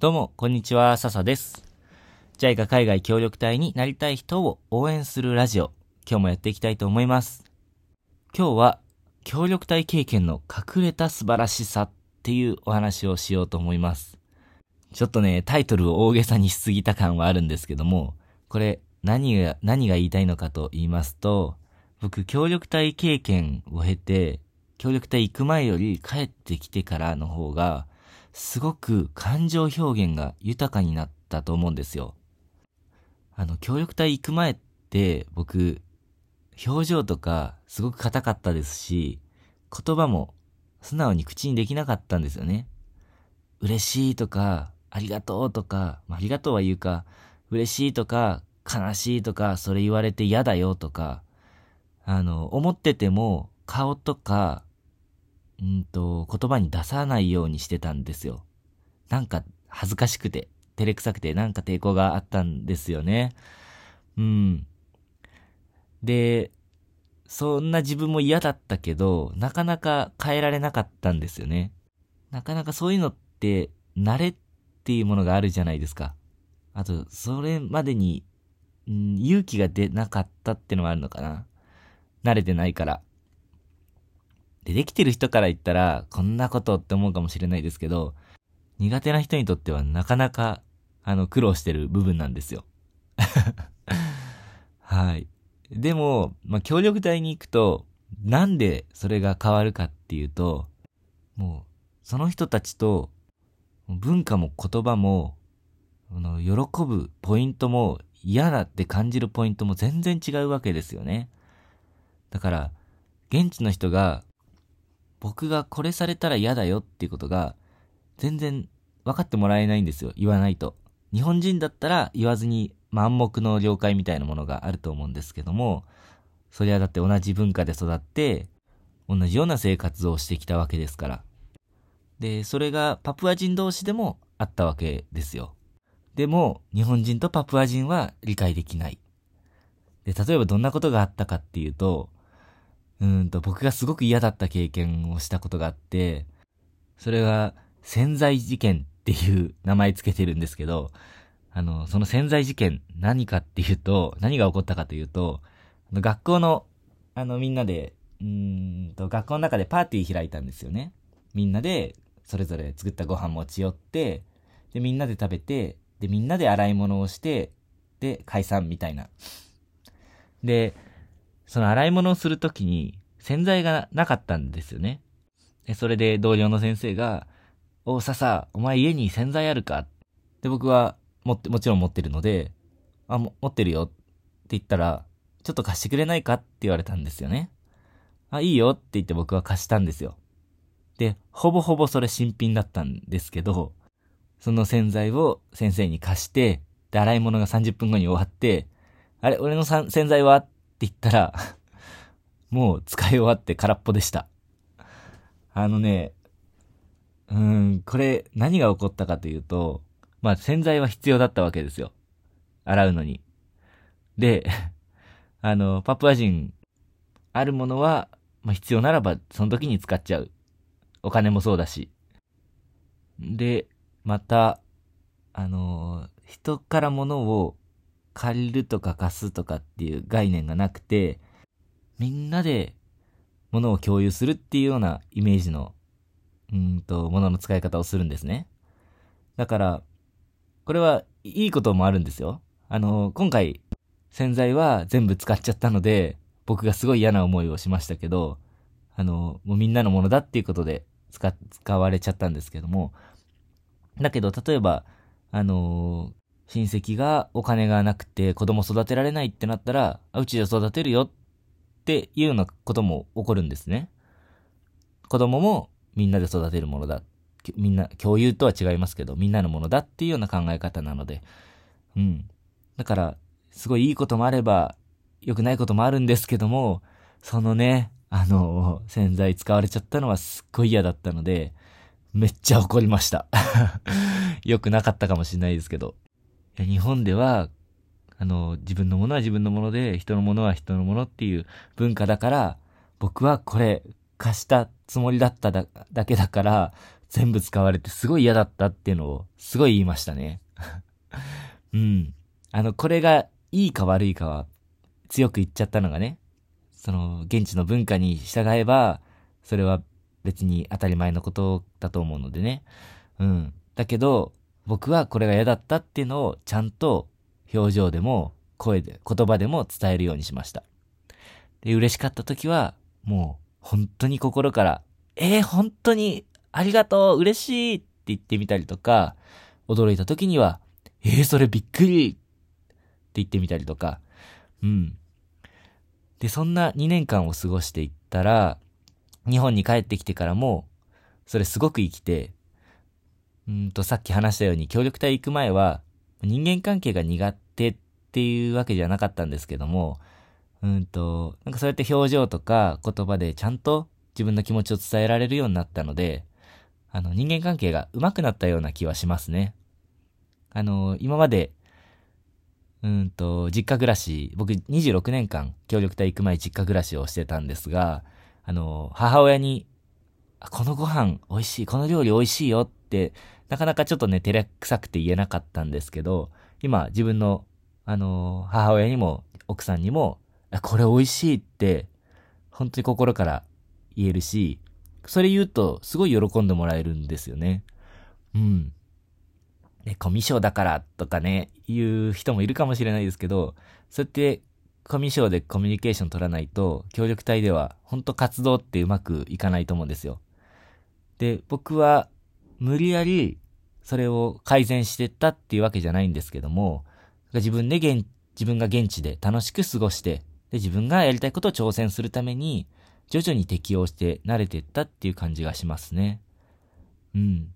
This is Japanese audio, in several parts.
どうも、こんにちは、笹です。JICA 海外協力隊になりたい人を応援するラジオ、今日もやっていきたいと思います。今日は、協力隊経験の隠れた素晴らしさっていうお話をしようと思います。ちょっとね、タイトルを大げさにしすぎた感はあるんですけども、これ、何が、何が言いたいのかと言いますと、僕、協力隊経験を経て、協力隊行く前より帰ってきてからの方が、すごく感情表現が豊かになったと思うんですよ。あの、協力隊行く前って、僕、表情とかすごく硬かったですし、言葉も素直に口にできなかったんですよね。嬉しいとか、ありがとうとか、ありがとうは言うか、嬉しいとか、悲しいとか、それ言われて嫌だよとか、あの、思ってても顔とか、うんと、言葉に出さないようにしてたんですよ。なんか恥ずかしくて、照れくさくて、なんか抵抗があったんですよね。うん。で、そんな自分も嫌だったけど、なかなか変えられなかったんですよね。なかなかそういうのって、慣れっていうものがあるじゃないですか。あと、それまでに、うん、勇気が出なかったってのがあるのかな。慣れてないから。で、できてる人から言ったら、こんなことって思うかもしれないですけど、苦手な人にとってはなかなか、あの、苦労してる部分なんですよ。はい。でも、まあ、協力隊に行くと、なんでそれが変わるかっていうと、もう、その人たちと、文化も言葉も、あの、喜ぶポイントも、嫌だって感じるポイントも全然違うわけですよね。だから、現地の人が、僕がこれされたら嫌だよっていうことが、全然分かってもらえないんですよ。言わないと。日本人だったら言わずに暗黙の了解みたいなものがあると思うんですけども、それはだって同じ文化で育って、同じような生活をしてきたわけですから。で、それがパプア人同士でもあったわけですよ。でも、日本人とパプア人は理解できない。で、例えばどんなことがあったかっていうと、うんと、僕がすごく嫌だった経験をしたことがあって、それは、潜在事件っていう名前つけてるんですけど、あの、その潜在事件何かっていうと、何が起こったかというと、学校の、あの、みんなで、うんと、学校の中でパーティー開いたんですよね。みんなで、それぞれ作ったご飯持ち寄って、で、みんなで食べて、で、みんなで洗い物をして、で、解散みたいな。で、その洗い物をするときに洗剤がなかったんですよね。それで同僚の先生が、お、ささ、お前家に洗剤あるか？で、僕は、持って、もちろん持ってるので、あ、持ってるよって言ったら、ちょっと貸してくれないか？って言われたんですよね。あ、いいよ？って言って僕は貸したんですよ。で、ほぼほぼそれ新品だったんですけど、その洗剤を先生に貸して、で、洗い物が30分後に終わって、あれ、俺の洗剤は？っ言ったら、もう使い終わって空っぽでした。あのね、うん、これ何が起こったかというと、まあ洗剤は必要だったわけですよ。洗うのに。で、あの、パプア人、あるものは、まあ必要ならばその時に使っちゃう。お金もそうだし。で、また、あの、人から物を借りるとか貸すとかっていう概念がなくて、みんなで物を共有するっていうようなイメージの、うんと、物の使い方をするんですね。だから、これはいいこともあるんですよ。あの、今回、洗剤は全部使っちゃったので、僕がすごい嫌な思いをしましたけど、あの、もうみんなのものだっていうことで使、使われちゃったんですけども、だけど、例えば、あの親戚がお金がなくて子供育てられないってなったら、あうちで育てるよっていうようなことも起こるんですね。子供もみんなで育てるものだ。みんな、共有とは違いますけど、みんなのものだっていうような考え方なので。うん。だから、すごいいいこともあれば、良くないこともあるんですけども、そのね、あの、洗剤使われちゃったのはすっごい嫌だったので、めっちゃ怒りました。良くなかったかもしれないですけど。日本では、あの、自分のものは自分のもので、人のものは人のものっていう文化だから、僕はこれ貸したつもりだっただだけだから、全部使われてすごい嫌だったっていうのをすごい言いましたね。うん。あの、これがいいか悪いかは強く言っちゃったのがね、その、現地の文化に従えば、それは別に当たり前のことだと思うのでね。うん。だけど、僕はこれが嫌だったっていうのをちゃんと表情でも声で、言葉でも伝えるようにしました。で、嬉しかった時は、もう本当に心から、えー、本当にありがとう嬉しいって言ってみたりとか、驚いた時には、えー、それびっくりって言ってみたりとか、うん。で、そんな2年間を過ごしていったら、日本に帰ってきてからも、それすごく生きて、うんと、さっき話したように協力隊行く前は、人間関係が苦手っていうわけじゃなかったんですけども、うんと、なんかそうやって表情とか言葉でちゃんと自分の気持ちを伝えられるようになったので、あの、人間関係が上手くなったような気はしますね。あの、今まで、うんと、実家暮らし、僕26年間協力隊行く前実家暮らしをしてたんですが、あの、母親に、このご飯美味しい、この料理美味しいよって、なかなかちょっとね、照れくさくて言えなかったんですけど、今、自分の、あの、母親にも、奥さんにも、これ美味しいって、本当に心から言えるし、それ言うと、すごい喜んでもらえるんですよね。うん。ね、コミュ障だからとかね、言う人もいるかもしれないですけど、そうやってコミュ障でコミュニケーション取らないと、協力隊では、本当活動ってうまくいかないと思うんですよ。で、僕は、無理やり、それを改善してったっていうわけじゃないんですけども、自分で現、自分が現地で楽しく過ごして、で、自分がやりたいことを挑戦するために、徐々に適応して慣れていったっていう感じがしますね。うん。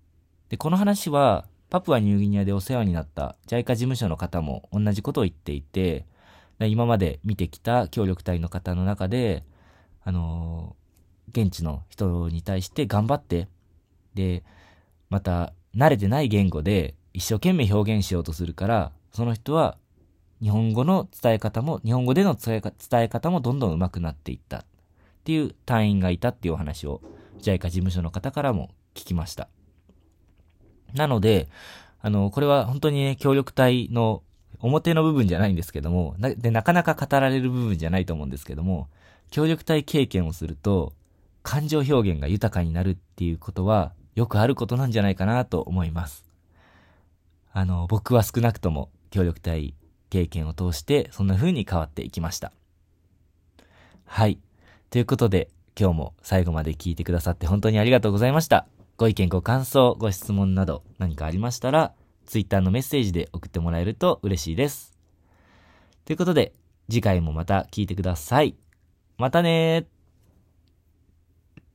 で、この話は、パプアニューギニアでお世話になった JICA 事務所の方も同じことを言っていて、今まで見てきた協力隊の方の中で、あの、現地の人に対して頑張って、で、また、慣れてない言語で一生懸命表現しようとするから、その人は日本語の伝え方も、日本語での伝え方もどんどん上手くなっていったっていう隊員がいたっていうお話を JICA 事務所の方からも聞きました。なので、あの、これは本当にね、協力隊の表の部分じゃないんですけども、で、なかなか語られる部分じゃないと思うんですけども、協力隊経験をすると、感情表現が豊かになるっていうことは、よくあることなんじゃないかなと思います。あの、僕は少なくとも協力隊経験を通して、そんな風に変わっていきました。はい。ということで、今日も最後まで聞いてくださって本当にありがとうございました。ご意見、ご感想、ご質問など何かありましたら、Twitter のメッセージで送ってもらえると嬉しいです。ということで、次回もまた聞いてください。またねー